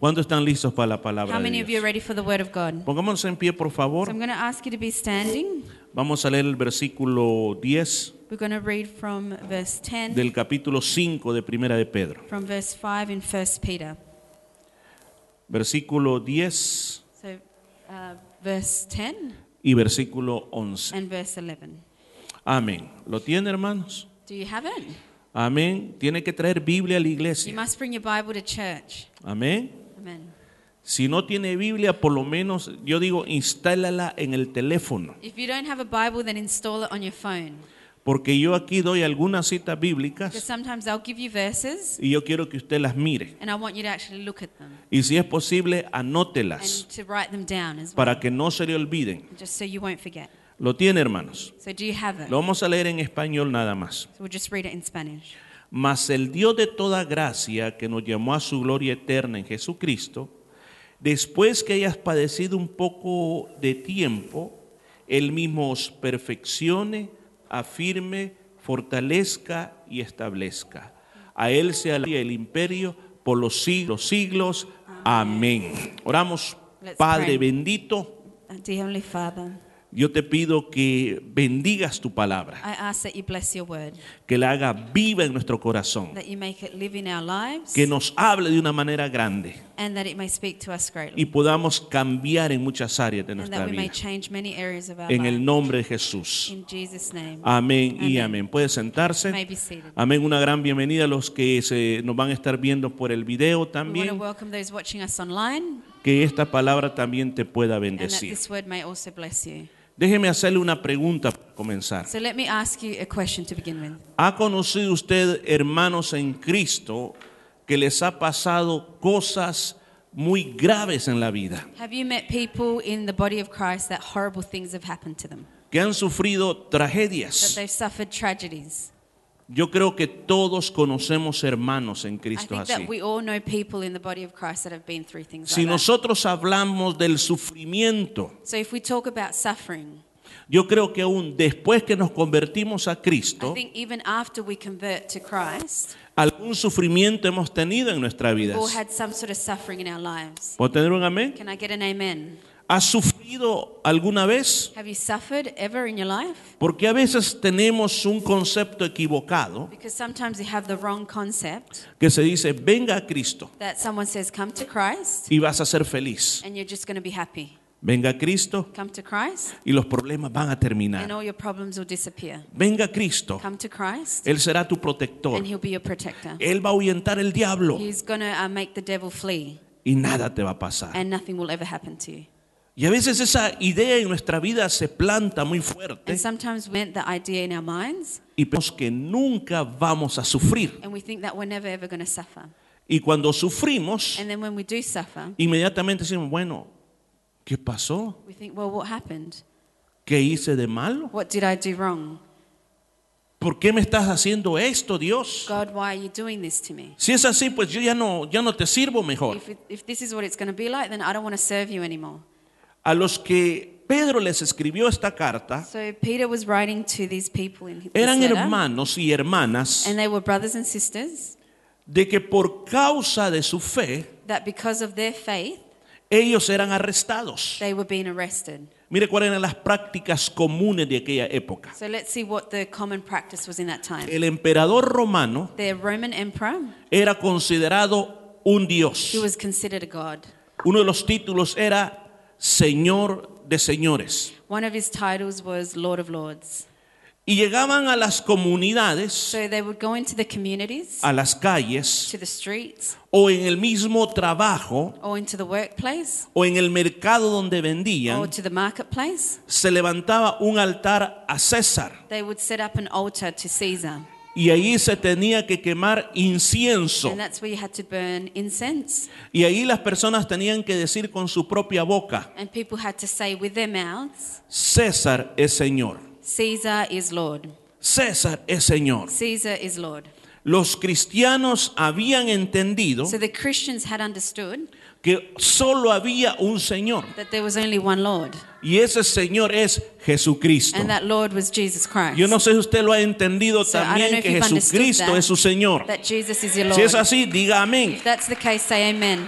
¿Cuántos están listos para la palabra How de many of you are ready for the word of God? Pongámonos en pie, por So favor. I'm going to ask you to be standing. Vamos a leer el versículo 10 We're going to read from verse 10, del capítulo 5 de Primera de Pedro. from verse 5 in 1 Peter. Versículo 10 So uh, verse 10 y versículo 11. and verse 11. Amén. ¿Lo tiene, hermanos? Do you have it? Amén. Tiene que traer Biblia a la You iglesia. must bring your Bible to church. Amén. Amen. Si no tiene Biblia, por lo menos, yo digo, instálala en el teléfono. If you don't have a Bible, then install it on your phone. Porque yo aquí doy algunas citas Because bíblicas sometimes I'll give you verses y yo quiero que usted las mire. and I want you to actually look at them Y si es posible, and anótelas to write them down as well, para que no se le olviden. just so you won't forget. Lo tiene, hermanos. So do you have it? Lo vamos a leer en español nada más. So we'll just read it in Spanish. Mas el Dios de toda gracia, que nos llamó a su gloria eterna en Jesucristo, después que hayas padecido un poco de tiempo, Él mismo os perfeccione, afirme, fortalezca y establezca. A Él sea el imperio por los siglos, siglos. Amén. Oramos, Let's Padre pray. bendito, Dear Heavenly Father, yo te pido que bendigas tu palabra, I ask that you bless your word, que la haga viva en nuestro corazón. that you make it live in our lives, que nos hable de una manera grande and that it may speak to us y greatly, podamos cambiar en muchas áreas de nuestra that we may vida. change many areas of our En el nombre de Jesús. In Jesus' name. Amén y Amén. amén. Puede You may sentarse. be seated. Amén. Una gran bienvenida a los que se, nos van a estar viendo por el video We want to también. welcome those watching us online, Que esta palabra también te pueda and that bendecir. this word may also bless you. Déjeme hacerle una pregunta para comenzar. So let me ask you a question to begin with. ¿Ha conocido usted hermanos en Cristo que les ha pasado cosas muy graves en la vida? Have you met people in the body of Christ that horrible things have happened to them? Que han sufrido That tragedias. they've suffered tragedies? Yo creo que todos conocemos hermanos en Cristo así. Si nosotros hablamos del sufrimiento, So if we talk about suffering, yo creo que aún después que nos convertimos a I Cristo, think even after we convert to Christ, algún sufrimiento hemos tenido en nuestra vida. sort of suffering in our lives. ¿Puedo tener un amén? ¿Has sufrido alguna vez? Have you suffered ever in your life? Porque a veces tenemos un concepto equivocado Because sometimes you have the wrong concept que se dice, venga a Cristo that someone says, Come to Christ, y vas a ser feliz. and you're just going to be happy. Venga a Cristo Come to Christ, y los problemas van a and terminar. all your problems will disappear. Venga a Cristo, Come to Christ, Él será tu protector. and He'll be your protector. Él va a ahuyentar el diablo He's going to uh, make the devil flee, y nada te va a pasar. and nothing will ever happen to you. Y a veces esa idea en nuestra vida se planta muy fuerte And sometimes we the idea in our minds, y pensamos que nunca vamos a sufrir. and we think that we're never ever going to suffer. Y cuando sufrimos, And then when we do suffer, inmediatamente decimos, bueno, ¿qué pasó? we think, well, what happened? ¿Qué hice de malo? What did I do wrong? ¿Por qué me estás haciendo esto, Dios? God, why are you doing this to me? Si es así, pues yo ya no, ya no te sirvo mejor. If, it, if this is what it's going to be like, then I don't want to serve you anymore. A los que Pedro les escribió esta carta, So Peter was writing to these people in eran letter, hermanos y hermanas and they were brothers and sisters de que por causa de su fe, that because of their faith, ellos eran arrestados. they were being arrested. Mire cuáles eran las prácticas comunes de aquella época. So let's see what the common practice was in that time. El emperador romano The Roman emperor, era considerado un dios. he was considered a god. Uno de los títulos era Señor de señores. One of his titles was Lord of Lords. Y llegaban a las comunidades, So they would go into the communities, a las calles, to the streets, o en el mismo trabajo, or into the workplace, o en el mercado donde or vendían, to the marketplace. se levantaba un altar a César. They would set up an altar to Caesar. Y ahí se tenía que quemar incienso. And that's where you had to burn incense. Y ahí las personas tenían que decir con su propia boca, And people had to say with their mouths, César es Señor. Caesar is Lord. César es Señor. Caesar is Lord. Los cristianos habían entendido So the Christians had understood que solo había un Señor. that there was only one Lord, Y ese Señor es Jesucristo. and that Lord was Jesus Christ. Yo no sé si usted lo ha entendido So también que Jesucristo es su Señor. That Jesus is your Si es Lord. así, diga amén. If that's the case, say amen.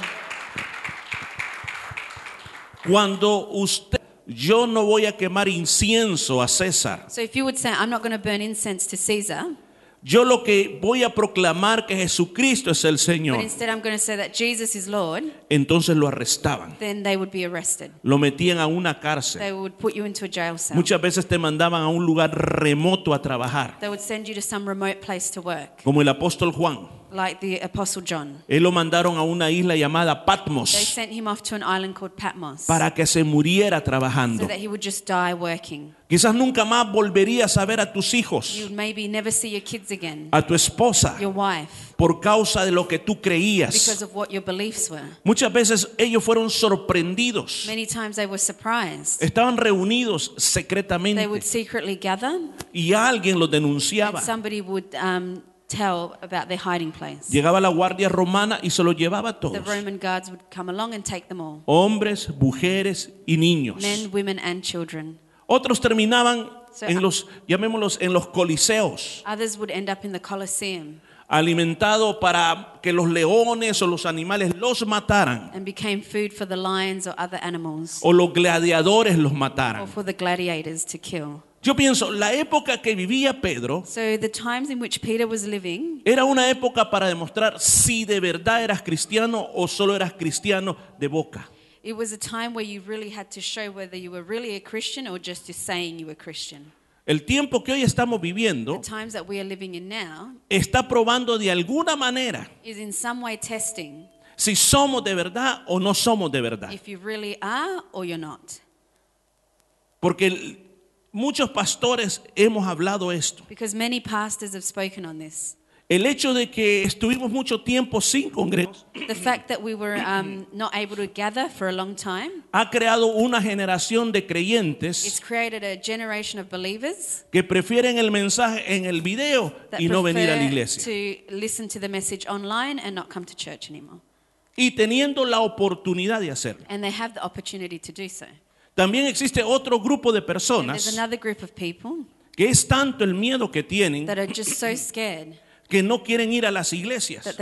Cuando usted, yo no voy a quemar incienso a César. So if you would say, I'm not going to burn incense to Caesar, Yo lo que voy a proclamar que Jesucristo es el Señor. instead I'm going to say that Jesus is Lord, Entonces lo arrestaban. then they would be arrested. Lo metían a una cárcel. They would put you into a jail cell. Muchas veces te mandaban a un lugar remoto a trabajar. They would send you to some remote place to work, Como el apóstol Juan. Like the Apostle John. Él lo mandaron a una isla llamada They Patmos sent him off to an island called Patmos para que se muriera so trabajando. that he would just die working. Quizás nunca más volverías a ver a tus hijos, would maybe never see your kids again, a tu esposa, your wife, por causa de lo que tú because creías. of what your beliefs were. Muchas veces ellos fueron sorprendidos. Many times they were surprised. Estaban reunidos They would secretamente secretly gather, y alguien los and denunciaba. somebody would um, tell about their hiding place. Llegaba la guardia romana y se los llevaba a The todos. Roman guards would come along and take them all Hombres, mujeres y niños. men, women, and children. Otros terminaban So, en los, llamémoslos, en los coliseos, Others would end up in the Colosseum alimentados para que los leones o los animales los mataran and became food for the lions or other animals o los gladiadores los or mataran. for the gladiators to kill. Yo pienso, la época que vivía Pedro So the times in which Peter was living era una época para demostrar si de verdad eras cristiano o solo eras cristiano de boca. It was a time where you really had to show whether you were really a Christian or just saying you were Christian. El tiempo que hoy estamos The viviendo times that we are living in now está probando de alguna manera is in some way testing si somos de verdad o no somos de verdad. if you really are or you're not. Porque el- muchos pastores hemos hablado esto. Because many pastors have spoken on this. El hecho de que estuvimos mucho tiempo sin congresos The fact that we were um, not able to gather for a long time, ha creado una generación de it's creyentes created a generation of believers que prefieren el mensaje en el video that y no venir a la prefer iglesia. to listen to the message online and not come to church anymore. Y teniendo la oportunidad de hacerlo. And they have the opportunity to do so. También existe otro grupo de personas que es tanto el miedo que tienen que no quieren ir a las iglesias.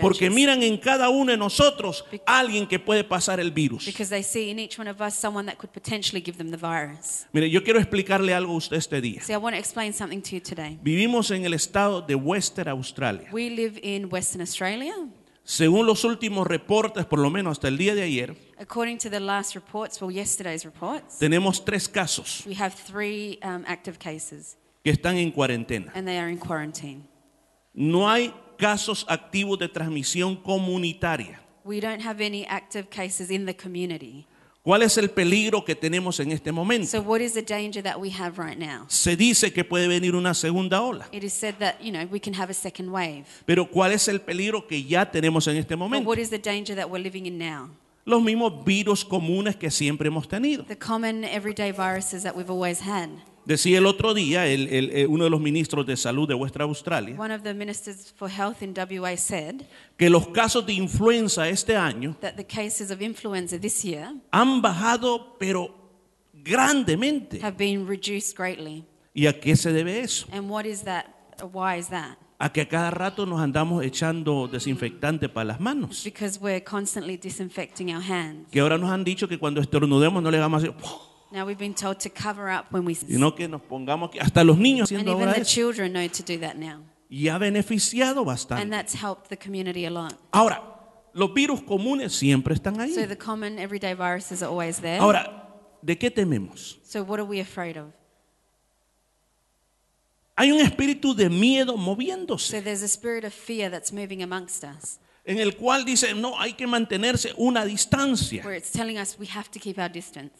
Porque miran en cada uno de nosotros alguien que puede pasar el virus. because they see in each one of us someone that could potentially give them the virus. Mire, yo quiero explicarle algo a usted este día. See, I want to explain something to you today. Vivimos en el estado de Western Australia. Según los últimos reportes, por lo menos hasta el día de ayer, According to the last reports, well, yesterday's reports, tenemos tres casos we have three um, active cases que están en cuarentena. and they are in quarantine. No hay casos activos de transmisión comunitaria. We don't have any active cases in the community. ¿Cuál es el peligro que tenemos en este momento? So, what is the danger that we have right now? Se dice que puede venir una segunda ola, It is said that, you know, we can have a second wave. pero ¿cuál es el peligro que ya tenemos en este But momento? what is the danger that we're living in now? Los mismos virus comunes que siempre hemos tenido. The common everyday viruses that we've always had. Decía el otro día el- el- eh, uno de los ministros de salud de vuestra Australia One of the ministers for health in WA said que los casos de influenza este año that the cases of influenza this year han bajado, pero grandemente. have been reduced greatly. ¿Y a qué se debe eso? And what is that? Why is that? A que a cada rato nos andamos echando desinfectante para las manos. Because we're constantly disinfecting our hands. Que ahora nos han dicho que cuando estornudemos no le así, Now we've been told to cover up when we sino que nos pongamos aquí. Hasta los niños and haciendo even ahora the eso. children know to do that now. Y ha beneficiado And bastante. that's helped the community a lot. Ahora, los virus comunes siempre están ahí. So the common everyday viruses are always there. Ahora, ¿de qué tememos? So what are we afraid of? Hay un espíritu de miedo So moviéndose, there's a spirit of fear that's moving amongst us, en el cual dice, no, hay que mantenerse una distancia. where it's telling us we have to keep our distance.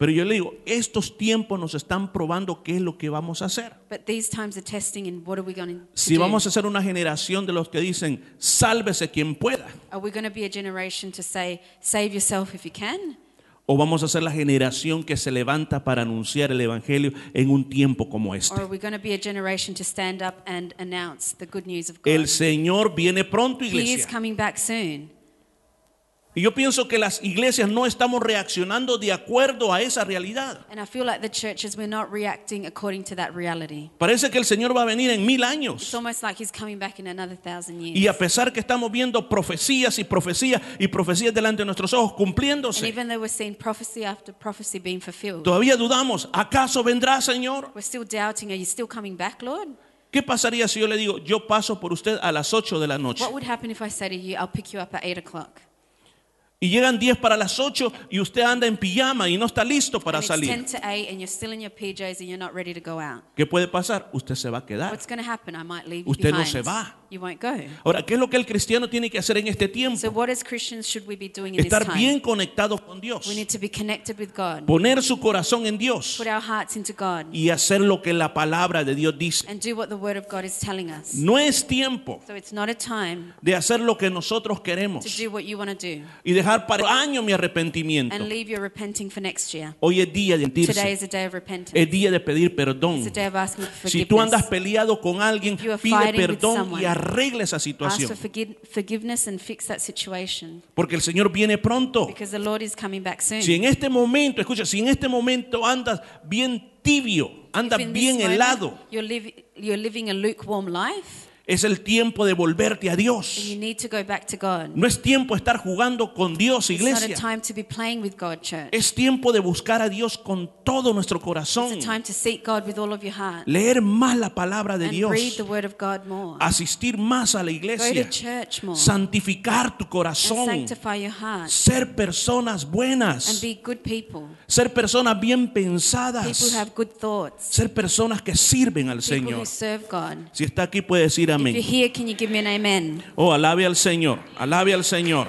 Pero yo le digo, estos tiempos nos están probando qué es lo que vamos a hacer. But these times are testing in what are we going to Si do? vamos a ser una generación de los que dicen, sálvese quien pueda, Are we going to be a generation to say, save yourself if you can? o vamos a ser la generación que se levanta para anunciar el Evangelio en un tiempo como Or este. are we going to be a generation to stand up and announce the good news of God? El Señor viene pronto, iglesia. Y yo pienso que las iglesias no estamos reaccionando de acuerdo a esa realidad. And I feel like the churches, we're not reacting according to that reality. Parece que el Señor va a venir en mil años. almost like he's coming back in another thousand years. Y a pesar que estamos viendo profecías y profecías y profecías delante de nuestros ojos cumpliéndose, even though we're seeing prophecy after prophecy being fulfilled, todavía dudamos, ¿acaso vendrá, Señor? we're still doubting, are you still coming back, Lord? ¿Qué pasaría si yo le digo, yo paso por usted a las 8 de la noche? What would happen if I say to you, I'll pick you up at 8 o'clock? Y llegan 10 para las 8 y usted anda en pijama y no está listo para salir. 10 to 8 and you're still in your PJs and you're not ready to go out. ¿Qué puede pasar? Usted se va a quedar. What's going to happen? I might leave you Usted no se va. Ahora, ¿qué es lo que el cristiano tiene que hacer en este tiempo? Estar bien conectado con Dios. We need to be connected with God. Poner su corazón en Dios y hacer lo que la palabra de Dios dice. No es tiempo de hacer lo que nosotros queremos y dejar para el año mi arrepentimiento. and leave your repenting for next year. Hoy es día de Today sentirse, is a day of repentance. es día de pedir perdón. It's a day of asking for Si tú andas forgiveness. peleado con alguien, you are pide with perdón y arregla esa Ask situación. for forgi- forgiveness and fix that situation Porque el Señor viene pronto. because the Lord is coming back soon. Si en este momento, escucha, si en este momento andas bien tibio, andas bien moment helado, you're living a lukewarm life es el tiempo de volverte a Dios. you need to go back to God. No es tiempo de estar jugando con Dios, It's not a iglesia. God. Es tiempo de buscar a Dios con todo nuestro corazón. a time to seek God with all of your heart Leer más la palabra de Dios. the word of God more. Asistir más a la iglesia. Santificar tu corazón. sanctify your heart Ser personas and buenas. be good people. Ser personas bien pensadas. have good thoughts. Ser personas que sirven al Señor. Si está aquí puede decir If you're amén. here, can you give me an amen? Oh, alabe al Señor, alabe al Señor.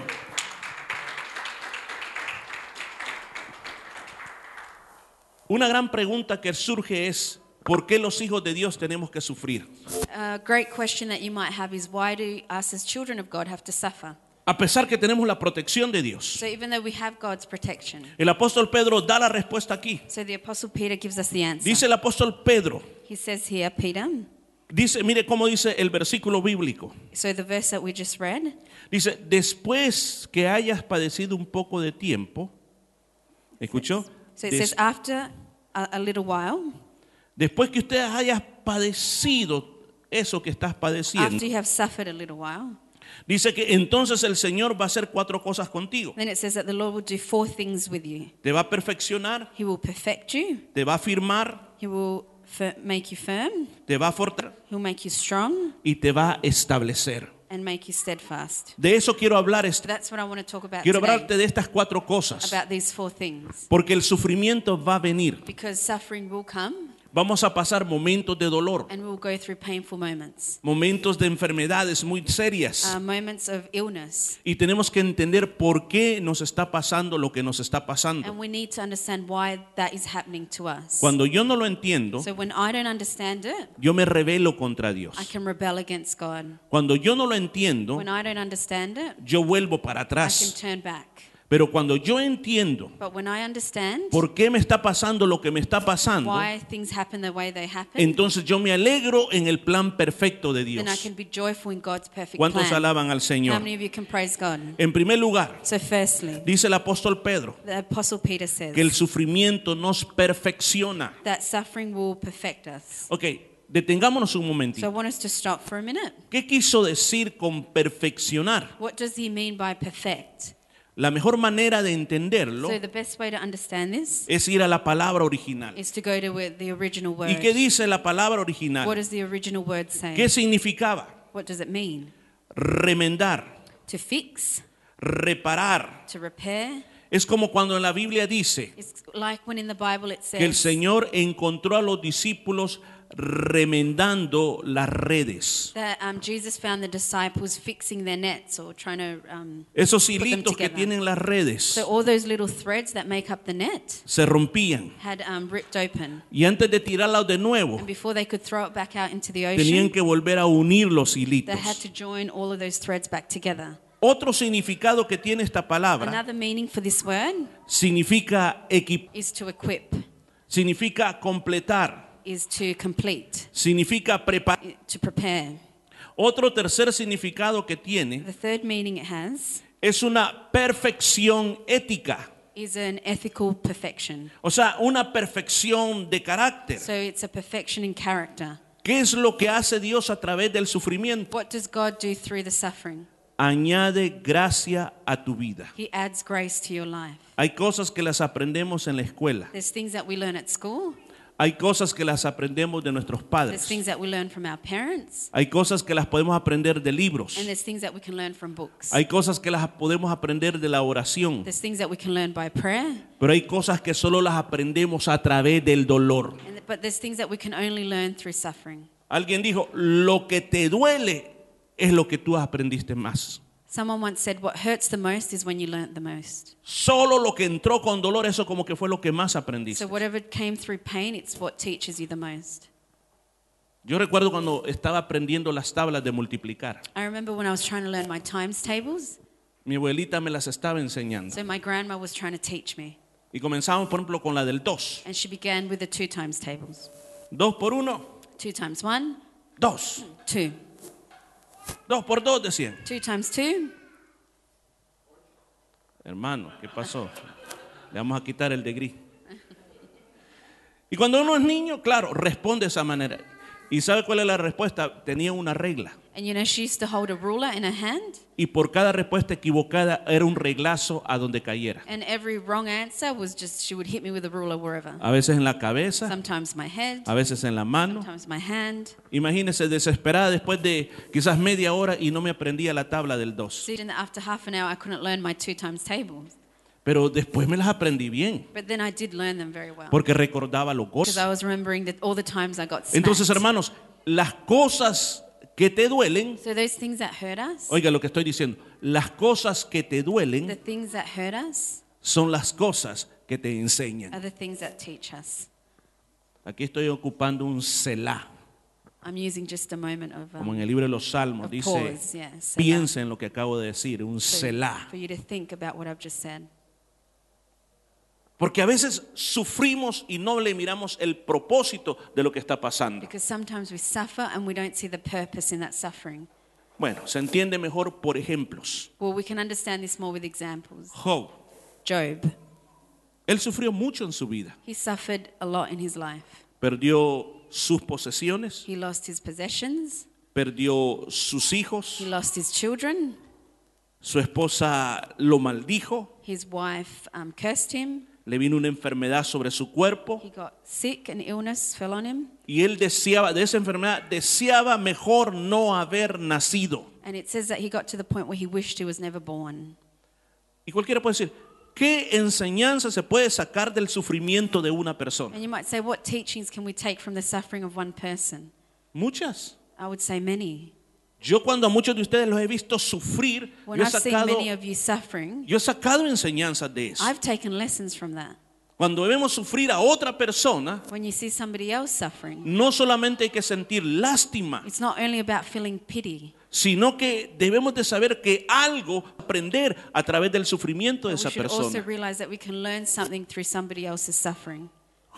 Una gran pregunta que surge es, ¿por qué los hijos de Dios tenemos que sufrir? A great question that you might have is why do us as children of God have to suffer? A pesar que tenemos la protección de Dios. So even though we have God's protection, El apóstol Pedro da la respuesta aquí. so the apostle Peter gives us the answer. Dice el apóstol Pedro, He says here, Peter. Dice, mire cómo dice el versículo bíblico. So the verse that we just read, Dice, después que hayas padecido un poco de tiempo, ¿escuchó? so it Des- says after a, a little while, después que usted haya padecido eso que estás padeciendo, after you have suffered a little while, Dice que entonces el Señor va a hacer cuatro cosas contigo. then it says that the Lord will do four things with you. Te va a perfeccionar, He will perfect you. te va a firmar, He will make you firm. te va a fortalecer He'll make you strong y te va a establecer. and make you steadfast. De eso quiero hablar. Este- that's what I want to talk about Quiero today, hablarte de estas cuatro cosas. about these four things. Porque el sufrimiento va a venir. Because suffering will come Vamos a pasar momentos de dolor, and we'll go through painful moments, momentos de enfermedades muy serias. uh, moments of illness. Y tenemos que entender por qué nos está pasando lo que nos está pasando. And we need to understand why that is happening to us. Cuando yo no lo entiendo, So when I don't understand it, yo me rebelo contra Dios. I can rebel against God. Cuando yo no lo entiendo, When I don't understand it, yo vuelvo para I can atrás. turn back. Pero cuando yo entiendo por qué me está pasando lo que me está pasando, entonces yo me alegro en el plan perfecto de Dios. ¿Cuántos alaban al How Señor? many of you can praise God? En primer lugar, So firstly, dice el apóstol Pedro que el sufrimiento nos perfecciona. that suffering will perfect us. Ok, detengámonos un So I momentito. want us to stop for a. ¿Qué quiso decir con perfeccionar? What does he mean by perfect? La mejor manera de entenderlo So the best way to understand this es ir a la palabra original. is to go to the original word. ¿Y qué dice la palabra What original? does the original word say? ¿Qué significaba? What does it mean? Remendar, To fix, reparar. to repair. Es como cuando en la Biblia dice like when in the Bible it que el says Señor encontró a los discípulos remendando las redes. that um, Jesus found the disciples fixing their nets or trying to. Um, Esos Put them hilitos que together. tienen las redes so all those little threads that make up the net se rompían. had um, ripped open, Y antes de tirarlas de nuevo, and before they could throw it back out into the tenían ocean, que volver a unir los they hilitos. had to join all of those threads back together. Otro significado que tiene esta palabra Another meaning for this word significa equip, is to equip, significa completar, is to complete, significa preparar. to prepare. Otro tercer significado que tiene The third meaning it has es una perfección ética. is an ethical perfection. O sea, una perfección de carácter. So it's a perfection in character. ¿Qué es lo que hace Dios a través del sufrimiento? What does God do through the suffering? Añade gracia a tu vida. He adds grace to your life. Hay cosas que las aprendemos en la escuela. There's things that we learn at school, Hay cosas que las aprendemos de nuestros padres. things that we learn from our parents, Hay cosas que las podemos aprender de libros. and there's things that we can learn from books. Hay cosas que las podemos aprender de la oración. There's things that we can learn by prayer, Pero hay cosas que solo las aprendemos a través del dolor. and th- but there's things that we can only learn through suffering. Alguien dijo, lo que te duele es lo que tú aprendiste más. Someone once said, what hurts the most is when you learn the most. Solo lo que entró con dolor, eso como que fue lo que más aprendiste. So whatever came through pain, it's what teaches you the most. Yo recuerdo cuando estaba aprendiendo las tablas de multiplicar. I remember when I was trying to learn my times tables. Mi abuelita me las estaba enseñando. So my grandma was trying to teach me. Y comenzamos, por ejemplo, con la del 2. And she began with the two times tables. 2 por 1. 2 times 1. 2. 2. Dos por dos de 100. Two times two. Hermano, ¿qué pasó? Le vamos a quitar el de gris. Y cuando uno es niño, claro, responde de esa manera. ¿Y sabe cuál es la respuesta? Tenía una regla and you know she used to hold a ruler in her hand, Y por cada respuesta equivocada era un reglazo a donde cayera. and every wrong answer was just she would hit me with a ruler wherever. A veces en la cabeza, Sometimes my head, a veces en la mano. sometimes my hand. Imagínese desesperada después de quizás media hora y no me aprendía la tabla del 2. So then after half an hour, I couldn't learn my two times tables. Pero después me las aprendí bien, But then I did learn them very well. porque recordaba los Because I goles. was remembering that all the times I got Entonces, hermanos, las cosas que te duelen, So those things that hurt us, oiga lo que estoy diciendo, las cosas que te the duelen things that hurt us, son las cosas que te are enseñan. the things that teach us. Aquí estoy ocupando un selah, I'm using just a moment of, como um, en el libro de los Salmos, dice, pause. Yeah, selah. piensa en lo que acabo de decir, un So selah. for you to think about what I've just said. Porque a veces sufrimos y no le miramos el propósito de lo que está pasando. Because sometimes we suffer and we don't see the purpose in that suffering. Bueno, se entiende mejor por ejemplos. Well, we can understand this more with examples. Job, Job, él sufrió mucho en su vida. he suffered a lot in his life. Perdió sus posesiones, He lost his possessions, perdió sus hijos, he lost his children, su esposa lo maldijo, his wife um, cursed him, le vino una enfermedad sobre su cuerpo he got sick, an illness fell on him. y él deseaba, de esa enfermedad, deseaba mejor no haber nacido. And it says that he got to the point where he wished he was never born. Y cualquiera puede decir, ¿qué enseñanza se puede sacar del sufrimiento de una persona? And you might say, what teachings can we take from the suffering of one person? Muchas. I would say many. Yo cuando a muchos de ustedes los he visto sufrir, When yo he sacado, yo he sacado enseñanzas de eso. I've taken lessons from that. Cuando vemos sufrir a otra persona, When you see somebody else suffering, no solamente hay que sentir lástima, it's not only about feeling pity, sino que debemos de saber que algo aprender a través del sufrimiento de esa persona.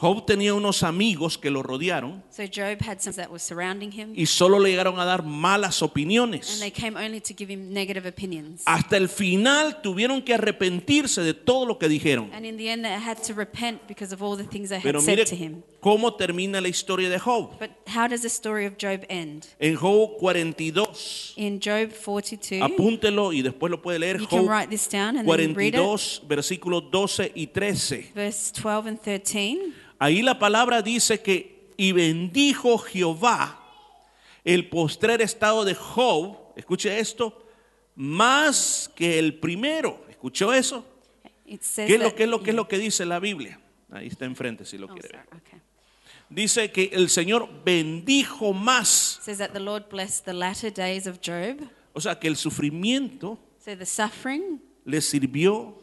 Job tenía unos amigos que lo rodearon So Job had some that were surrounding him, y solo le llegaron a dar malas and opiniones. they came only to give him negative opinions. Hasta el final tuvieron que arrepentirse de todo lo que dijeron. And in the end, they had to repent because of all the things they had Pero said mire to him. cómo termina la historia de Job. But how does the story of Job end? En Job 42, In Job 42, apúntelo y después lo puede leer. you can Job write this down and then read it. 42, versículos 12 y 13. Verse 12 and 13. Ahí la palabra dice que y bendijo Jehová el postrer estado de Job, escuche esto, más que el primero. ¿Escuchó eso? ¿Qué es lo es lo es lo que dice la Biblia? Ahí está enfrente si lo Oh, quiere ver. okay. Dice que el Señor bendijo más, says that the Lord blessed the latter days of Job. o sea, que el sufrimiento So the suffering, le sirvió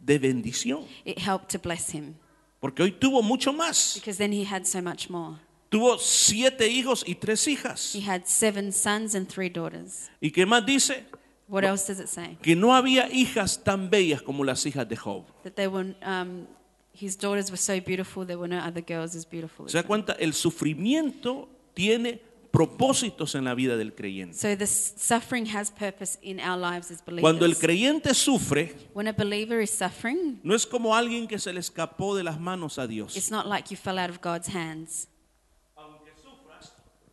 de bendición, it helped to bless him porque hoy tuvo mucho más. because then he had so much more. Tuvo siete hijos y tres hijas. He had seven sons and three daughters. ¿Y qué más dice? What else does it say? Que no había hijas tan bellas como las hijas de Job. That they were, um, his daughters were so beautiful, there were no other girls as beautiful as ¿Se da them. cuenta? El sufrimiento tiene propósitos en la vida del creyente. So the suffering has purpose in our lives as believers. Cuando el creyente sufre, when a believer is suffering, no es como alguien que se le escapó de las manos a Dios. it's not like you fell out of God's hands.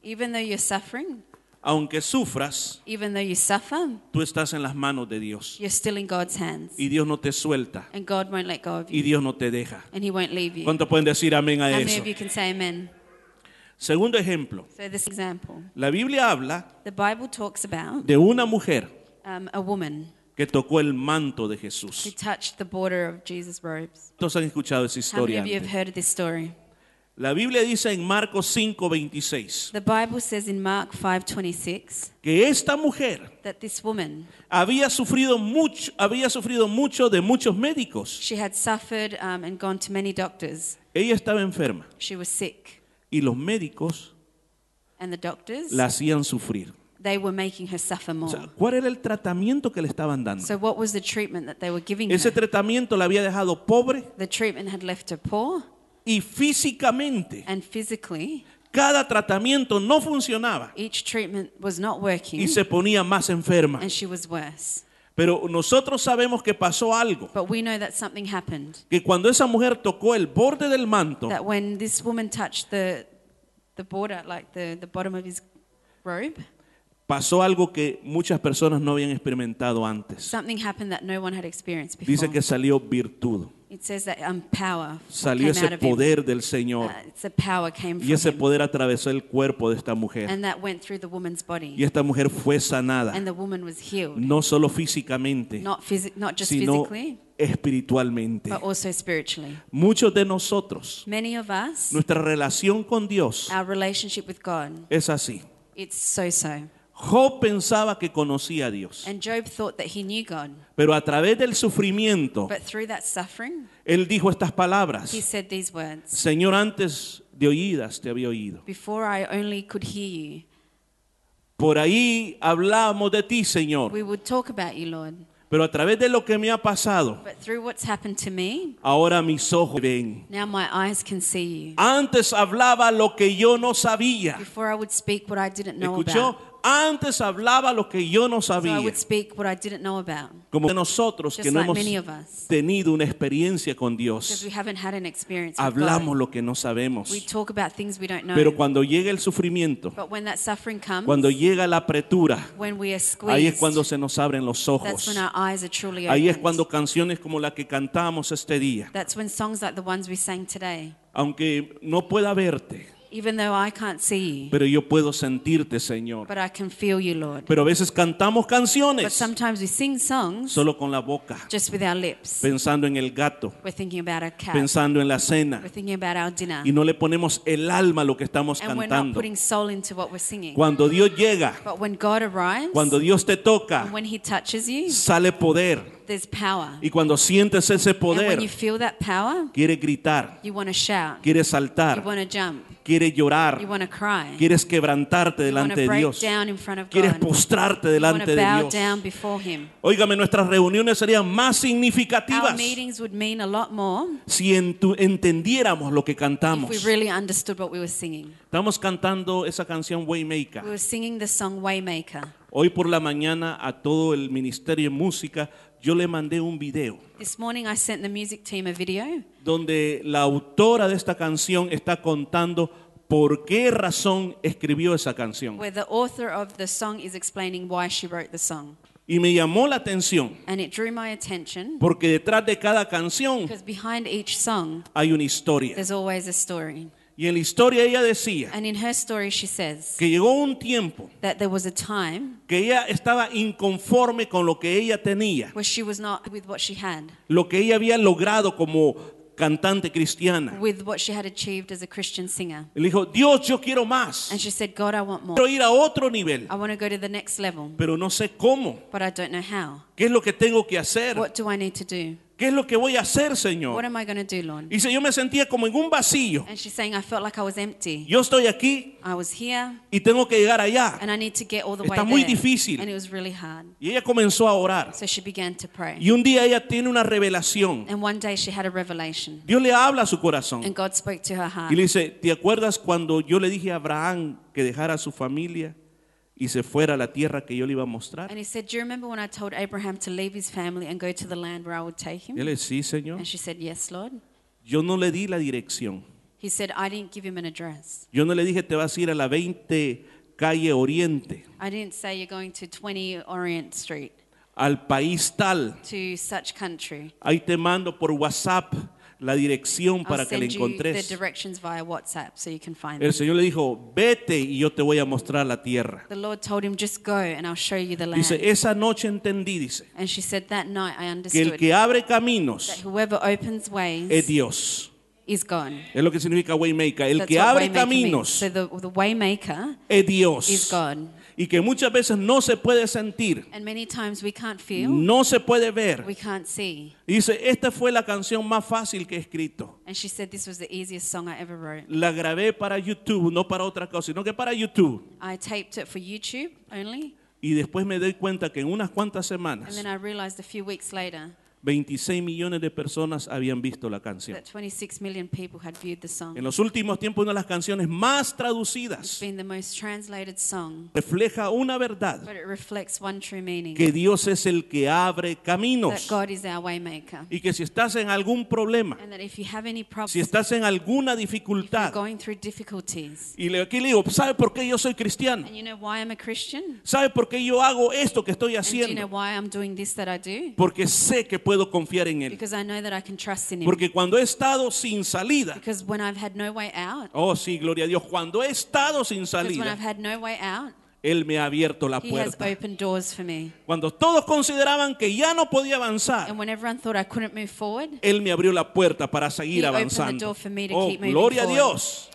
Even though you're suffering, Aunque sufras, even though you suffer, tú estás en las manos de Dios. you're still in God's hands. Y Dios no te suelta. And God won't let go of Y you. Dios no te deja. And He won't leave you. ¿Cuántos pueden decir amén a How many eso? of you can say amen? Segundo ejemplo. So this example, La Biblia habla the Bible talks about de una mujer um, a woman que tocó el manto de who Jesús. touched the border of Jesus' robes. Todos han escuchado esa How many historia. of you have antes. heard of this story? La Biblia dice en Marcos 5:26 The Bible says in Mark 5:26 que esta mujer that this woman, había sufrido mucho, había sufrido mucho de muchos médicos. she had suffered um, and gone to many doctors. Ella estaba enferma She was sick, y los médicos and the doctors la hacían sufrir. they were making her suffer O more. sea, ¿Cuál era el tratamiento que le estaban dando? So what was the treatment that they were giving Ese her? tratamiento la había dejado pobre The treatment had left her poor, y físicamente and physically, cada tratamiento no funcionaba each treatment was not working, y se ponía más enferma. and she was worse. Pero nosotros sabemos que pasó algo, But we know that something happened. que cuando esa mujer tocó el borde del manto, That when this woman touched the the border, like the, the bottom of his robe, pasó algo que muchas personas no habían experimentado antes. something happened that no one had experienced before. Dice que salió virtud, It says that um, power salió came ese out of him. poder del Señor Uh, it's power came y from ese him, poder atravesó el cuerpo de esta mujer and that went through the woman's y body, esta mujer fue sanada, and the woman was healed, no solo físicamente, not physi- not just sino physically, espiritualmente. but also spiritually. Muchos de nosotros, Many of us, nuestra relación con Dios our relationship with God, es así. it's so-so. Job pensaba que conocía a Dios, And Job thought that he knew God, pero a través del sufrimiento, but through that suffering, él dijo estas palabras. he said these words. Señor, antes de oídas te había oído. Before I only could hear you, Por ahí hablamos de ti, Señor, we would talk about you, Lord. pero a través de lo que me ha pasado, me, ahora mis ojos ven. now my eyes can see you. Antes hablaba lo que yo no sabía. Before I would speak what I didn't know ¿Escuchó? Antes hablaba lo que yo no So I sabía. would speak what I didn't know about. Como nosotros Just que no like hemos tenido una experiencia con Dios, we haven't had an experience with hablamos lo que no sabemos. We talk about things we don't know. Pero cuando llega el sufrimiento, but when that suffering comes, cuando llega la apretura, are ahí es squeezed, cuando se nos abren los that's ojos. when our eyes are truly Ahí es cuando canciones como la que cantamos este día, like today, aunque no pueda verte, even though I can't see you, pero yo puedo sentirte, Señor. but I can feel you, Lord. Pero a veces cantamos But canciones sometimes we sing songs solo con la boca, just with our lips. pensando en el gato, We're thinking about our cat. pensando en la cena, We're thinking about our dinner. y no le ponemos el alma a lo que estamos And we're not cantando. putting soul into what we're singing. Cuando Dios llega, But when God arrives, cuando Dios te and toca, when He touches you, sale poder. There's power. Y cuando sientes ese And when poder, you feel that power, quieres gritar, you want to shout, quieres you saltar, want to jump, quieres llorar, you want to cry, quieres quebrantarte you want delante to de break Dios, down in front of quieres God, postrarte you want delante to de bow Dios. down before Him. Óigame, nuestras reuniones serían más Our significativas meetings would mean a lot more si entendiéramos lo que if cantamos. we really understood what we were singing. Estamos cantando esa canción We were singing the song Waymaker. Hoy por la mañana a todo el ministerio de música yo le mandé un video This morning I sent the music team a video donde la autora de esta canción está contando por qué razón escribió esa canción. where the author of the song is explaining why she wrote the song. Y me llamó la atención And it drew my attention porque detrás de cada canción because behind each song hay una historia. there's always a story. Y en la historia ella decía And in her story she says que llegó un tiempo that there was a time que ella estaba inconforme con lo que ella tenía, where she was not with what she had, lo que ella había logrado como cantante cristiana. with what she had achieved as a Christian singer. Le dijo, Dios, yo quiero más. And she said, God, I want more. Quiero ir a otro nivel, I want to go to the next level, pero no sé cómo. but I don't know how. ¿Qué es lo que tengo que hacer? What do I need to do? ¿Qué es lo que voy a hacer, What Señor? am I going to do, Lord? Y dice, yo me sentía como en un vacío. And she's saying, I felt like I was empty. Yo estoy aquí I was here y tengo que llegar allá. and I need to get all the Está way muy there. difícil. And it was really hard. Y ella comenzó a orar. So she began to pray. Y un día ella tiene una revelación. And one day she had a revelation. Dios le habla a su corazón. And God spoke to her heart. Y le dice, ¿te acuerdas cuando yo le dije a Abraham que dejara a su familia y se fuera a la tierra que yo le iba a mostrar? And he said, Do you remember when I told Abraham to leave his family and go to the land where I would take Y él him? le sí, Señor. And she said, Yes, Lord. Yo no le di la dirección. He said, I didn't give him an address. Yo no le dije, te vas a ir a la 20 calle Oriente, I didn't say you're going to 20 Orient Street, al país tal. to such country. Ahí te mando por WhatsApp la dirección para que the encontres. El. Señor le dijo, vete y yo te voy a mostrar la tierra. The Lord told him, Just go and I'll show you the land. Dice, esa noche entendí, dice, And she said, That night I que el que abre caminos whoever opens ways es Dios. is gone. Es lo que significa Waymaker. El That's que abre caminos So the, the waymaker es Dios. is. Y que muchas veces no se puede sentir, And many times we can't feel, no se puede ver. we can't see. Y dice, esta fue la canción más fácil que he escrito. And she said this was the easiest song I ever wrote. La grabé para YouTube, no para otra cosa, sino que para YouTube. I taped it for YouTube only. Y después me doy cuenta que en unas cuantas And semanas, then I realized a few weeks later 26 millones de personas habían visto la canción. that 26 million people had viewed the song. En los últimos tiempos, una de las canciones más It's traducidas been the most translated song, refleja una verdad, but it reflects one true meaning que Dios es el que abre that caminos. God is our waymaker. Y que si estás en algún problema, And that if you have any problems, si estás en alguna if you're dificultad, going through difficulties, y le, aquí le digo, ¿sabe por qué yo soy cristiano? and you know why I'm a Christian? ¿Sabe por qué yo hago esto que estoy And do you know haciendo? why I'm doing this that I do? Porque sé que puedo confiar en Él. Because I know that I can trust in Him. Porque cuando he estado sin salida, Because when I've had no way out, oh sí, gloria a Dios, cuando he estado sin because when I've salida, had no way out, Él me ha abierto la He has puerta. opened doors for me. Cuando todos consideraban que ya no podía avanzar, And when everyone thought I couldn't move forward, Él me abrió la puerta para seguir He opened the avanzando. door for me to Oh, keep moving gloria a forward. Dios.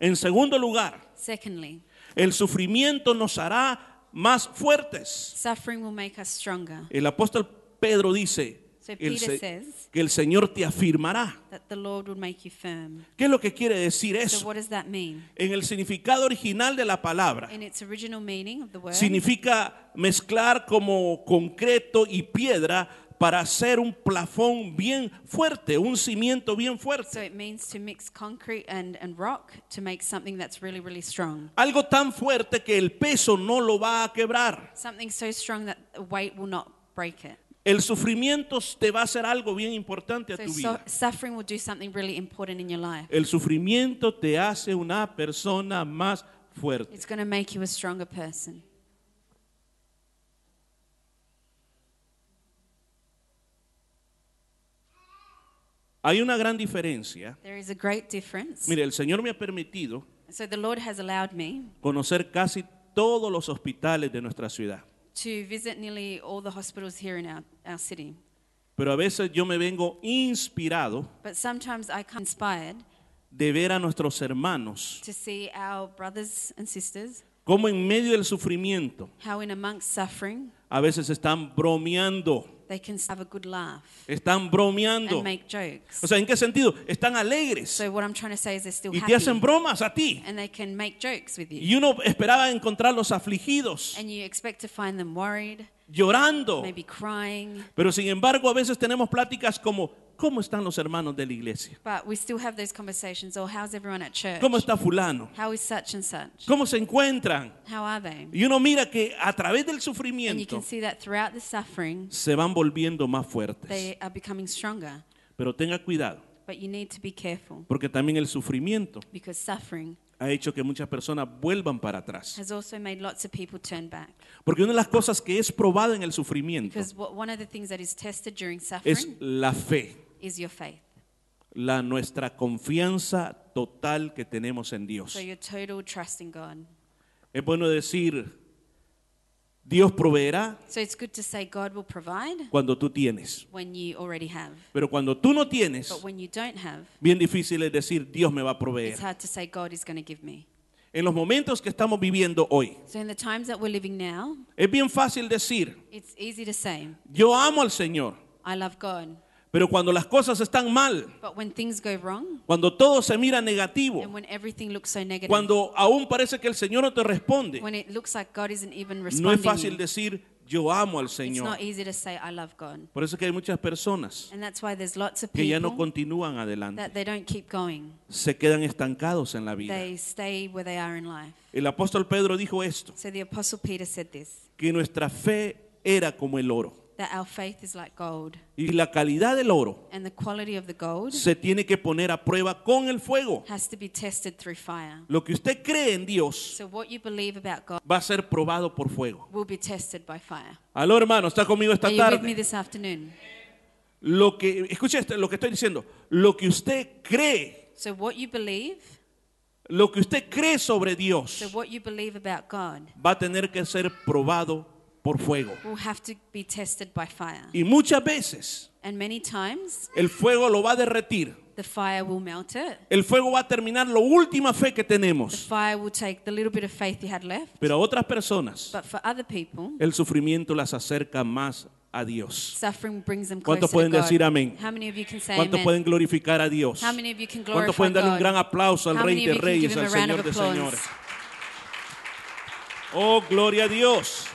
En segundo lugar, secondly, el sufrimiento nos hará más fuertes. suffering will make us stronger. El apóstol Pedro dice So el says que el Señor te afirmará. that the Lord will make you firm. ¿Qué es lo que quiere decir So eso? what does that mean? En el significado original de la palabra, In its original meaning of the word, significa mezclar como concreto y piedra para hacer un plafón bien fuerte, un cimiento bien so fuerte. it means to mix concrete and, and rock to make something that's really, really strong. Algo tan fuerte que el peso no lo va a quebrar. Something so strong that the weight will not break it. El sufrimiento te va a hacer algo bien importante a So tu vida. suffering will do something really important in your life. El sufrimiento te hace una persona más fuerte. It's going to make you a stronger person. Hay una gran diferencia. There is a great difference. Mire, el Señor me ha permitido So the Lord has allowed me conocer casi todos los hospitales de nuestra ciudad. To visit nearly all the hospitals here in our, our city. Pero a veces yo me vengo inspirado But sometimes I come inspired de ver a nuestros hermanos to see our brothers and sisters como en medio del sufrimiento how in amongst suffering a veces están bromeando, they can have a good laugh están bromeando. and make jokes. O sea, ¿en qué sentido? Están alegres So what I'm trying to say is they're still y te hacen happy bromas a ti. and they can make jokes with you. Y uno esperaba encontrarlos afligidos, And you expect to find them worried, llorando. maybe crying. Pero sin embargo, a veces tenemos pláticas como, ¿cómo están los hermanos de la iglesia? But we still have those conversations. Or how's everyone at church? ¿Cómo está fulano? How is such and such? ¿Cómo se encuentran? How are they? Y uno mira que a través del And you sufrimiento can see that throughout the suffering, se van volviendo más fuertes. they are becoming stronger. Pero tenga cuidado, But you need to be careful porque también el sufrimiento because suffering ha hecho que muchas personas vuelvan para atrás. has also made lots of people turn back. Porque una de las cosas que es probada en el sufrimiento Because what, one of the things that is tested during es suffering la fe, is your faith. la nuestra confianza total que tenemos en Dios. So your total trust in God. Es bueno decir, Dios proveerá So it's good to say God will provide cuando tú tienes. when you already have. Pero cuando tú no tienes, But when you don't have, bien difícil es decir, Dios me va a it's proveer. hard to say God is going to give me. En los momentos que estamos viviendo hoy, So in the times that we're living now, es bien fácil decir, it's easy to say, yo amo al Señor, I love God. Pero cuando las cosas están mal, But when things go wrong cuando todo se mira negativo, and when everything looks so negative, cuando aún parece que el Señor no te responde, when it looks like God isn't even no es responding, fácil decir yo amo al it's Señor. not easy to say I love God. Por eso es que hay muchas personas que ya no continúan adelante, that they don't keep going. se quedan estancados en la vida. They stay where they are in life. El apóstol Pedro dijo esto, So the apostle Peter said this, que nuestra fe era como el oro. That our faith is like gold. Y la calidad del oro And the quality of the gold se tiene que poner a prueba con el fuego. has to be tested through fire. Lo que usted cree en Dios So what you believe about God va a ser probado por fuego. will be tested by fire. Aló hermano, está conmigo esta Are you with me tarde. this afternoon? Lo que, escuche esto, lo que estoy diciendo. Lo que usted cree, So what you believe, lo que usted cree sobre so Dios what you believe about God va a tener que ser probado por fuego. will have to be tested by fire. Y muchas veces And many times el fuego lo va a derretir. the fire will melt it. El fuego va a terminar la última fe que The tenemos. fire will take the little bit of faith you had left. Pero a otras personas But for other people, el sufrimiento las acerca más a Dios. suffering brings them ¿Cuántos pueden decir amén? ¿Cuántos pueden glorificar a Dios? ¿Cuántos pueden darle un gran aplauso al Rey de Reyes, al Señor de? Señores? Oh, gloria a Dios.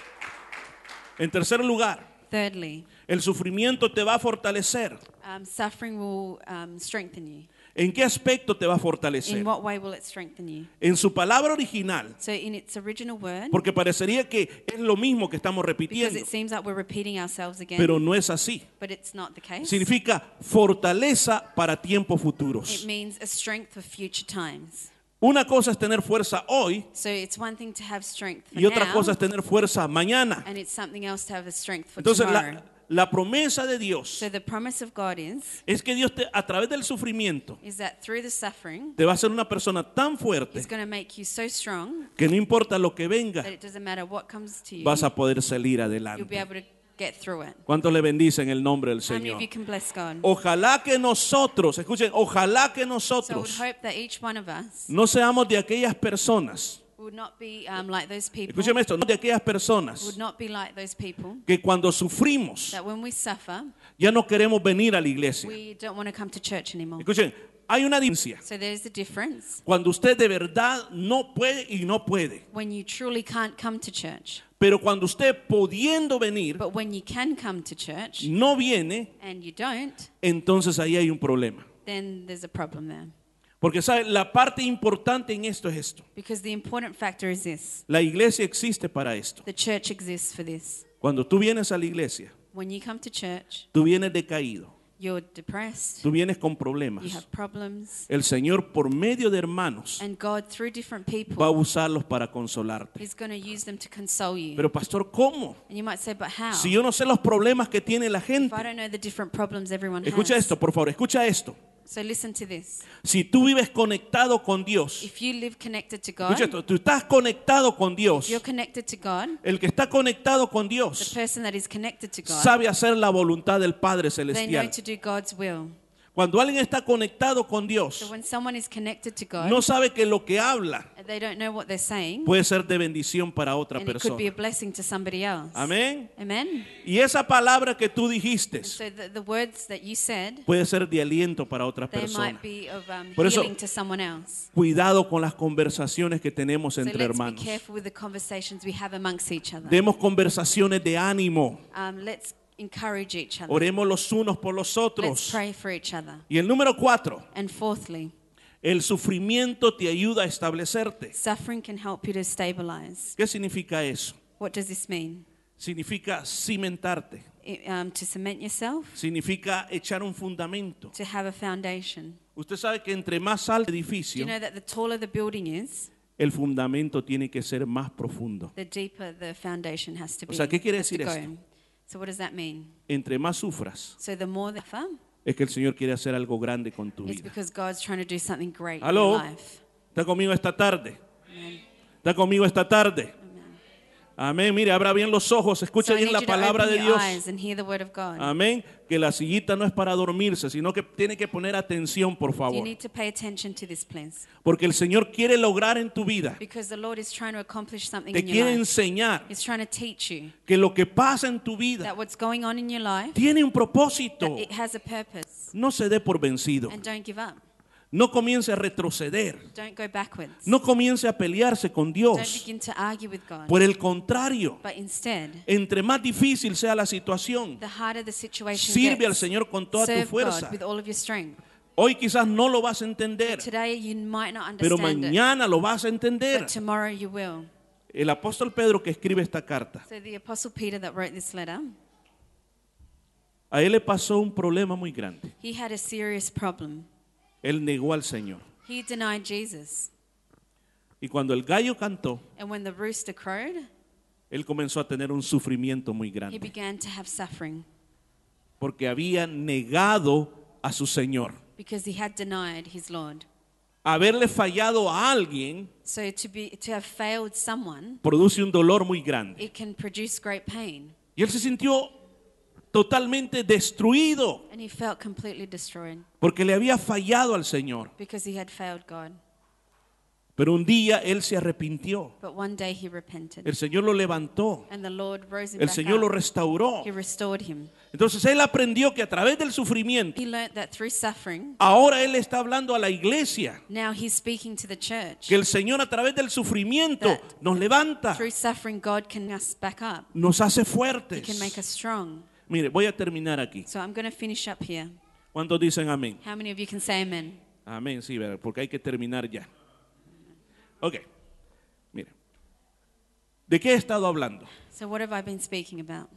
En tercer lugar, Thirdly, el sufrimiento te va a fortalecer. um, suffering will um, strengthen you. ¿En qué aspecto te va a In fortalecer? what way will it strengthen you? En su palabra original, So in its original word, porque parecería que es lo mismo que estamos because repitiendo, it seems like we're repeating ourselves again, pero no es así. but it's not the case. Significa fortaleza para tiempos It futuros. means a strength for future times. Una cosa es tener fuerza hoy So it's one thing to have strength for y otra now, cosa es tener fuerza mañana. and it's something else to have a strength for Entonces tomorrow. la, la promesa de Dios So the promise of God is es que Dios te, a través del sufrimiento is that through the suffering, te va a hacer una persona tan fuerte it's going to make you so strong que no importa lo que venga, that it doesn't matter what comes to you, vas a poder salir you'll be adelante. able to get through it. ¿Cuántos le bendicen el nombre del How many Señor? of you can bless God? Ojalá que nosotros, escuchen, ojalá que So I would nosotros hope that each one of us no seamos de aquellas personas, would not be um, like those people. escúcheme esto, no de aquellas Would personas not be like those people que cuando sufrimos that when we suffer, ya no queremos venir a la iglesia. we don't want to come to church anymore. Escuchen, hay una diferencia. So there's the difference Cuando usted de verdad no puede y no puede. when you truly can't come to church. Pero cuando usted pudiendo venir But when you can come to church no viene, and you don't, entonces ahí hay un problema. then there's a problem there. Porque sabe, la parte importante en esto es esto. Because the important factor is this La iglesia existe para esto. the church exists for this. Cuando tú vienes a la iglesia, When you come to church, tú vienes decaído, you're depressed, tú vienes con you problemas. have problems, El Señor por medio de hermanos and God, through different va a people, usarlos para consolarte. is going to use them to console you. Pero pastor, ¿cómo? And you might say, but how? Si yo no sé los problemas que tiene la If gente. I don't know the different problems everyone Escucha has. esto, por favor, escucha esto. So listen to this. Si tú vives conectado con Dios, If you live connected to escucha God, esto, tú estás conectado con Dios. you're connected to God, El que está conectado con the Dios person that is connected to God, sabe hacer la voluntad del Padre they know Celestial. to do God's will. Cuando alguien está conectado con Dios, God, no sabe que lo que habla and they don't know what they're saying, puede ser de bendición para otra persona. Amén. Amen. Y esa palabra que tú dijiste so the, the words that you said, puede ser de aliento para otra persona. of um, Por eso-. Cuidado con las conversaciones que tenemos So entre hermanos. Demos conversaciones de ánimo. Um, encourage each other. Oremos los unos por los Let's otros. pray for each other. Y el número cuatro, And fourthly, el sufrimiento te ayuda a establecerte. suffering can help you to stabilize. ¿Qué significa eso? What does this mean? Significa cimentarte. It, um, to cement yourself, Significa echar un fundamento. to have a foundation. Usted sabe que entre más alto el Do edificio, you know that the taller the building is, el fundamento tiene que ser más profundo. the deeper the foundation has to O be? sea, ¿qué quiere has to decir go. esto? So what does that mean? Entre más sufras, So the more suffer, es que el Señor quiere hacer algo grande con tu it's vida. because God's trying to do something great in Aló. your life. ¿Está conmigo esta tarde? ¿Está conmigo esta tarde? Amén. Mire, abra bien los ojos, escuche So bien la palabra de Dios. Amén. Que la sillita no es para dormirse, sino que tiene que poner atención, por You favor. need to pay attention to this, please. Porque el Señor quiere lograr en tu vida, te quiere enseñar He's trying to teach you que lo que pasa en tu vida that what's going on in your life, tiene un propósito. that it has a purpose. No se dé por vencido. And don't give up. No comience a retroceder. Don't go backwards. No comience a pelearse con Don't Dios. begin to argue with God. Por el contrario, But instead, entre más difícil sea la situación, the harder the situation sirve al Señor con toda tu fuerza. God with all of your strength. Hoy quizás no lo vas a entender, Today you might not pero understand it, mañana lo vas a entender. but tomorrow you will. El apóstol Pedro que escribe esta carta, So the apostle Peter that wrote this letter, a él le pasó un problema muy grande. he had a serious problem. Él negó al Señor. He denied Jesus. Y cuando el gallo cantó, And when the rooster crowed, él comenzó a tener un sufrimiento muy he grande, began to have suffering porque había negado a su Señor. because he had denied his Lord. Haberle fallado a alguien So to be to have failed someone, produce un dolor muy grande. it can produce great pain. Y él se sintió totalmente destruido And he felt completely destroyed porque le había fallado al Señor. because he had failed God. Pero un día él se arrepintió. But one day he repented. El Señor lo levantó. And the Lord rose him El back Señor lo up. restauró. He restored him. Entonces él aprendió que a través del sufrimiento, He learnt that through suffering, ahora él está hablando a la iglesia. now he's speaking to the church. Que el Señor a través del sufrimiento nos levanta, Through suffering, God can us back up. nos hace He can fuertes. make us strong. Mire, voy a terminar aquí. So I'm going to finish up here. ¿Cuántos dicen amén? How many of you can say amen? Amén, sí, porque hay que terminar ya. Ok, mire. ¿De qué he estado hablando? So what have I been speaking about?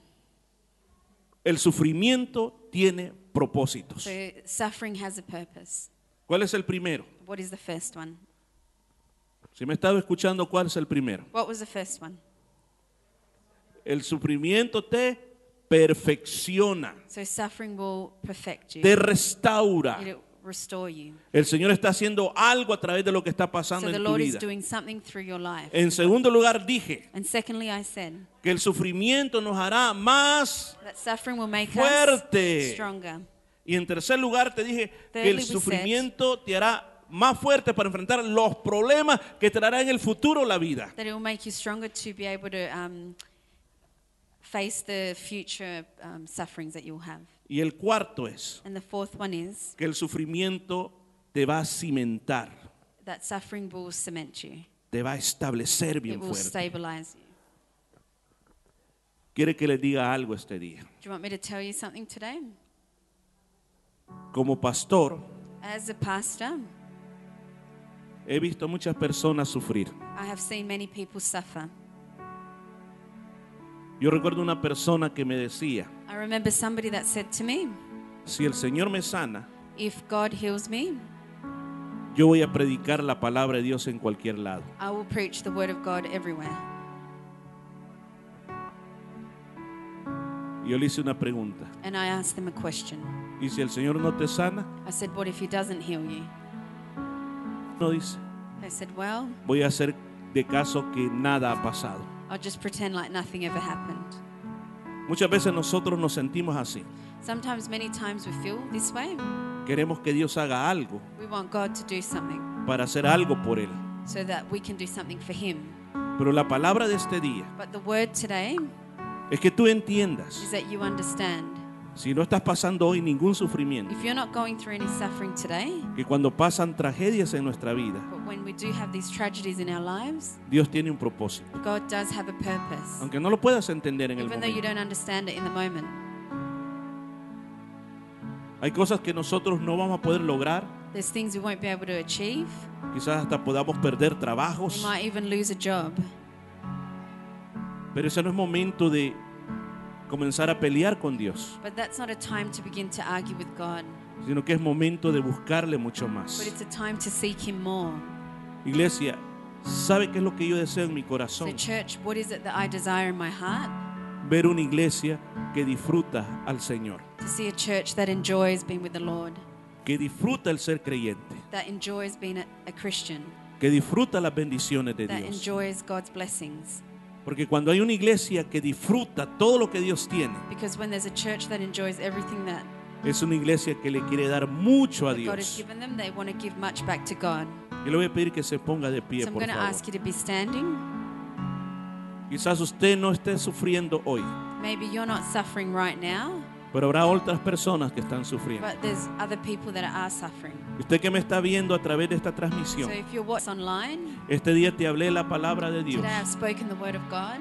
El sufrimiento tiene propósitos. So suffering has a purpose. ¿Cuál es el primero? What is the first one? Si me estaba escuchando, ¿cuál es el primero? What was the first one? El sufrimiento te perfecciona, So suffering will perfect you. te restaura. It'll restore you. El Señor está haciendo algo a través de lo que está pasando So en tu vida. doing something through your life. En segundo lugar, dije And secondly, I said que el sufrimiento nos hará más that suffering will make Fuerte. us. Y en tercer lugar te dije que el Thirdly, we said- sufrimiento te hará más fuerte para enfrentar los problemas que traerá en el futuro la vida. That it will make you stronger to be able to um, face the future um, sufferings that you'll have. Y el cuarto es And the fourth one is que el sufrimiento te va a cimentar, that suffering will cement you. te va a establecer It bien will fuerte. stabilize you. Quiere que les diga algo este día. Do you want me to tell you something today? Como pastor, As a pastor, he visto muchas personas sufrir. I have seen many people suffer. Yo recuerdo una persona que me decía, I remember somebody that said to me, si el Señor me sana, If God heals me, yo voy a predicar la palabra de Dios en cualquier lado. I will preach the word of God everywhere. Yo le hice una pregunta. And I asked them a question. ¿Y si el Señor no te sana? I said, What if He doesn't heal you? No dice. They said, Well, Voy a hacer de caso que nada ha pasado. I'll just pretend like nothing ever happened. Muchas veces nosotros nos sentimos así. Sometimes, many times, we feel this way. Queremos que Dios haga algo We want God to do something para hacer algo por Él. so that we can do something for Him. Pero la palabra de este día But the word today es que tú entiendas, is that you understand. Si no estás pasando hoy ningún sufrimiento, If you're not going through any suffering today, que cuando pasan tragedias en nuestra vida, but when we do have these tragedies in our lives, Dios tiene un propósito. God does have a purpose. Aunque no lo puedas entender en el Even though you momento. don't understand it in the moment. Hay cosas que nosotros no vamos a poder lograr, There's things we won't be able to achieve. quizás hasta podamos perder We trabajos, might even lose a job. pero ese no es momento de comenzar a pelear con Dios, But that's not a time to begin to argue with God. sino que es momento de buscarle mucho But más. it's a time to seek Him more. Iglesia, ¿sabe qué es lo que yo deseo en mi So, corazón? church, what is it that I desire in my heart? Ver una iglesia que disfruta al Señor, To see a church that enjoys being with the Lord, que disfruta el ser creyente, that enjoys being a, a Christian, que disfruta las bendiciones de that Dios. enjoys God's blessings. Porque cuando hay una iglesia que disfruta todo lo que Dios tiene, Because when there's a church that enjoys everything that es una iglesia que le quiere dar mucho a God has Dios. given them, they want to give much back to God. Yo le voy a pedir que se ponga de pie, So I'm por going to favor. ask you to be standing. Quizás usted no esté sufriendo hoy, Maybe you're not suffering right now, pero habrá otras personas que están sufriendo. but there's other people that are suffering. Usted que me está viendo a través de esta So transmisión, if you're watching online, este día te hablé la palabra de Dios today I've spoken the word of God,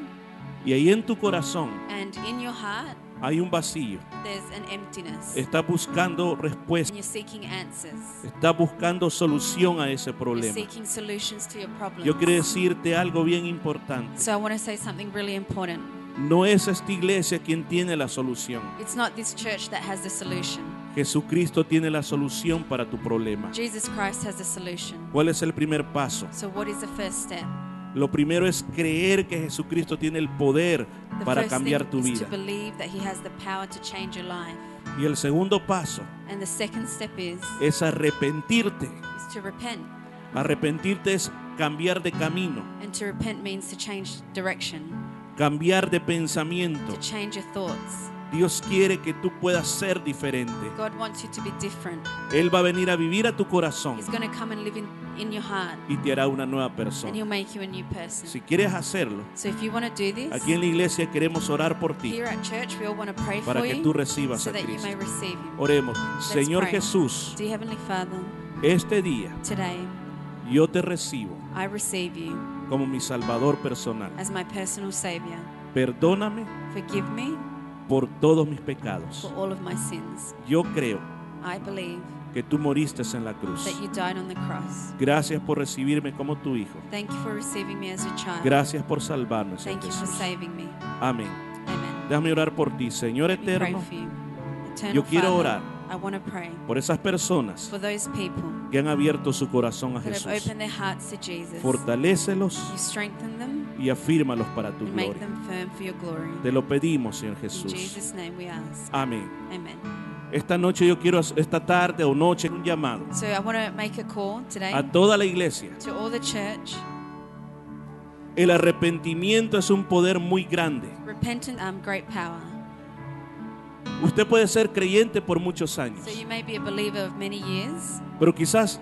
y ahí en tu corazón and in your heart hay un vacío. there's an emptiness, Está buscando and respuesta, you're seeking answers. está buscando solución a ese You're problema. seeking solutions to your problems. Yo quiero decirte algo bien importante. So I want to say something really important. No es esta iglesia quien tiene la solución. It's not this church that has the solution. Jesucristo tiene la solución para tu problema. Jesus Christ has the solution. ¿Cuál es el primer paso? So what is the first step? Lo primero es creer que Jesucristo tiene el poder The para cambiar tu vida. to believe that He has the power to change your life. Y el segundo paso And the second step is, es arrepentirte. is to repent. Arrepentirte es cambiar de camino, And to repent means to change direction, cambiar de pensamiento. to change your thoughts. Dios quiere que tú puedas ser diferente. God wants you to be different. Él va a venir a vivir a tu corazón He's going to come and live in, in your heart, y te hará una nueva persona. He'll make you a new person. Si quieres hacerlo, So if you want to do this, aquí en la iglesia queremos orar por ti church, we all want to pray para for que you tú recibas so a that you Cristo. may receive Him. Oremos. Señor pray. Jesús, Dear Heavenly Father, este día today yo te recibo I receive you como mi Salvador personal. as my personal Savior. Perdóname Forgive me por todos mis pecados. for all of my sins. Yo creo I believe que tú moriste en la cruz. that you died on the cross. Gracias por recibirme como tu hijo. Thank you for receiving me as a child. Gracias por salvarme, Señor Thank you for Jesús. saving me. Amén. Amen. Déjame orar por ti, Señor Let me pray eterno, for you. Eternal Yo quiero Father, orar. I want to pray por esas personas for those people que han abierto su corazón a that have Jesús. opened their hearts to Jesus. Fortalécelos You strengthen them y afírmalos para tu and make gloria. them firm for your glory. Te lo pedimos, Señor In Jesús. Jesus' name we ask. Amén. Amen. Esta noche yo quiero, esta tarde o noche, un llamado So I want to make a call today a toda la iglesia. to all the church. El arrepentimiento es un poder muy grande. Repentant, um, great power. Usted puede ser creyente por muchos años, So you may be a believer of many years, pero quizás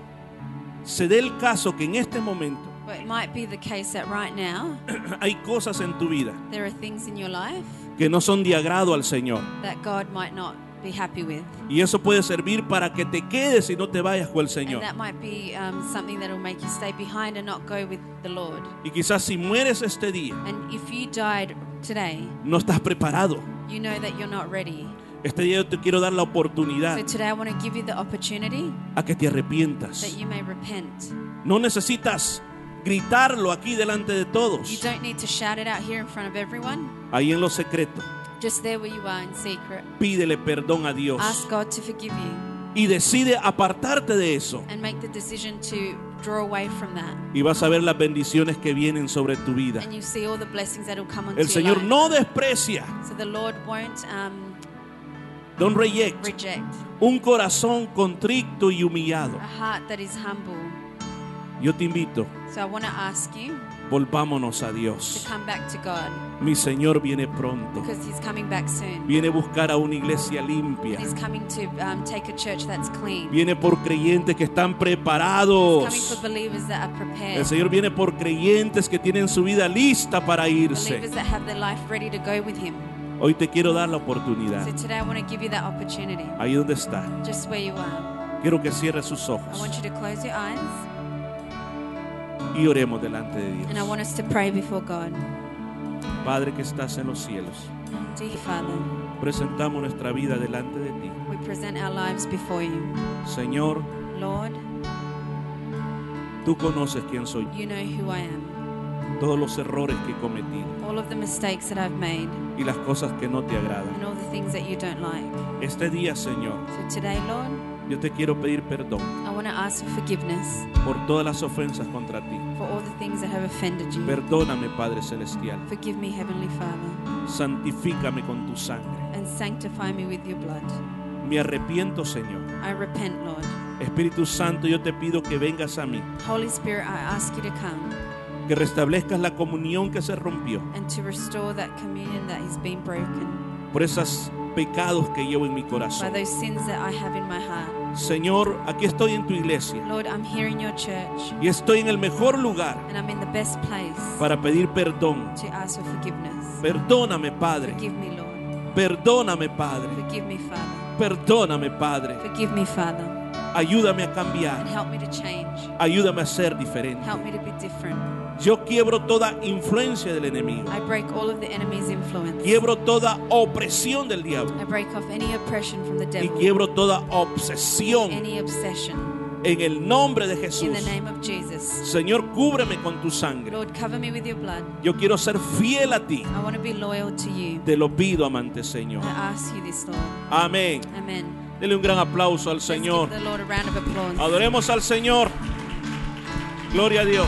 se dé el caso que en este momento but it might be the case that right now hay cosas en tu vida there are things in your life que no son de agrado al Señor. that God might not be happy with. Y eso puede servir para que te quedes y no te vayas con el Señor. And that might be um, something that will make you stay behind and not go with the Lord. Y quizás si mueres este día, And if you died today, no estás preparado. you know that you're not ready. Este día yo te quiero dar la oportunidad So today I want to give you the opportunity a que te arrepientas. that you may repent. No necesitas gritarlo aquí delante de You todos, don't need to shout it out here in front of everyone. ahí en lo secreto. Just there where you are in secret. Pídele perdón a Dios Ask God to forgive you y decide apartarte de eso. and make the decision to draw away from that. Y vas a ver las bendiciones que vienen sobre tu vida. And you see all the blessings that will come onto El your Señor life. no desprecia, So the Lord won't um, don't reject, reject un corazón contrito y humillado. a heart that is humble. Yo te invito, So I want to ask you volvámonos a to Dios. come back to God Mi Señor viene pronto. because He's coming back soon. Viene a buscar a una iglesia limpia. He's coming to um, take a church that's clean. Viene por creyentes que están He's coming preparados. for believers that are El. Señor viene por creyentes que tienen su vida lista para irse. Hoy te quiero dar la So oportunidad. today I want to give you that opportunity. Ahí donde está. Just where you are. Quiero que cierre sus ojos y oremos delante de and I Dios. want us to pray before God. Padre que estás en los cielos, Dear Father, presentamos nuestra vida delante de ti. we present our lives before you. Señor, Lord, tú conoces quién soy, you know who I am, todos los errores que he cometido all of the mistakes that I've made, y las cosas que no te agradan. and all the things that you don't like. Este día, Señor, So today, Lord, yo te quiero pedir perdón I want to ask for forgiveness por todas las ofensas contra ti. for all the things that have offended you. Perdóname, Padre Celestial. Forgive me, Heavenly Father, Santifícame con tu sangre. and sanctify me with your blood. Me arrepiento, Señor. I repent, Lord. Espíritu Santo, yo te pido que vengas a mí, Holy Spirit, I ask you to come, que restablezcas la comunión que se rompió and to restore that communion that has been broken por esos pecados que llevo en mi by corazón. those sins that I have in my heart. Señor, aquí estoy en tu iglesia Lord, I'm here in your church y estoy en el mejor lugar and I'm in the best place para pedir perdón. to ask for forgiveness. Perdóname, Padre. Forgive me, Lord. Perdóname, Padre. Forgive me, Father. Perdóname, Padre. Forgive me, Father. Ayúdame a And cambiar. help me to change. Ayúdame a ser diferente. Help me to be different. Yo quiebro toda influencia del enemigo. I break all of the enemy's influence. Quiebro toda opresión del diablo. I break off any oppression from the Y devil, quiebro toda obsesión any obsession. en el nombre de In Jesús. the name of Jesus. Señor, cúbreme con tu sangre. Lord, cover me with your blood. Yo quiero ser fiel a ti. I want to be loyal to you. Te lo pido, amante Señor. I ask you this, Lord. Amén. Amen. Dele un gran aplauso al Señor. Adoremos al Señor. Gloria a Dios.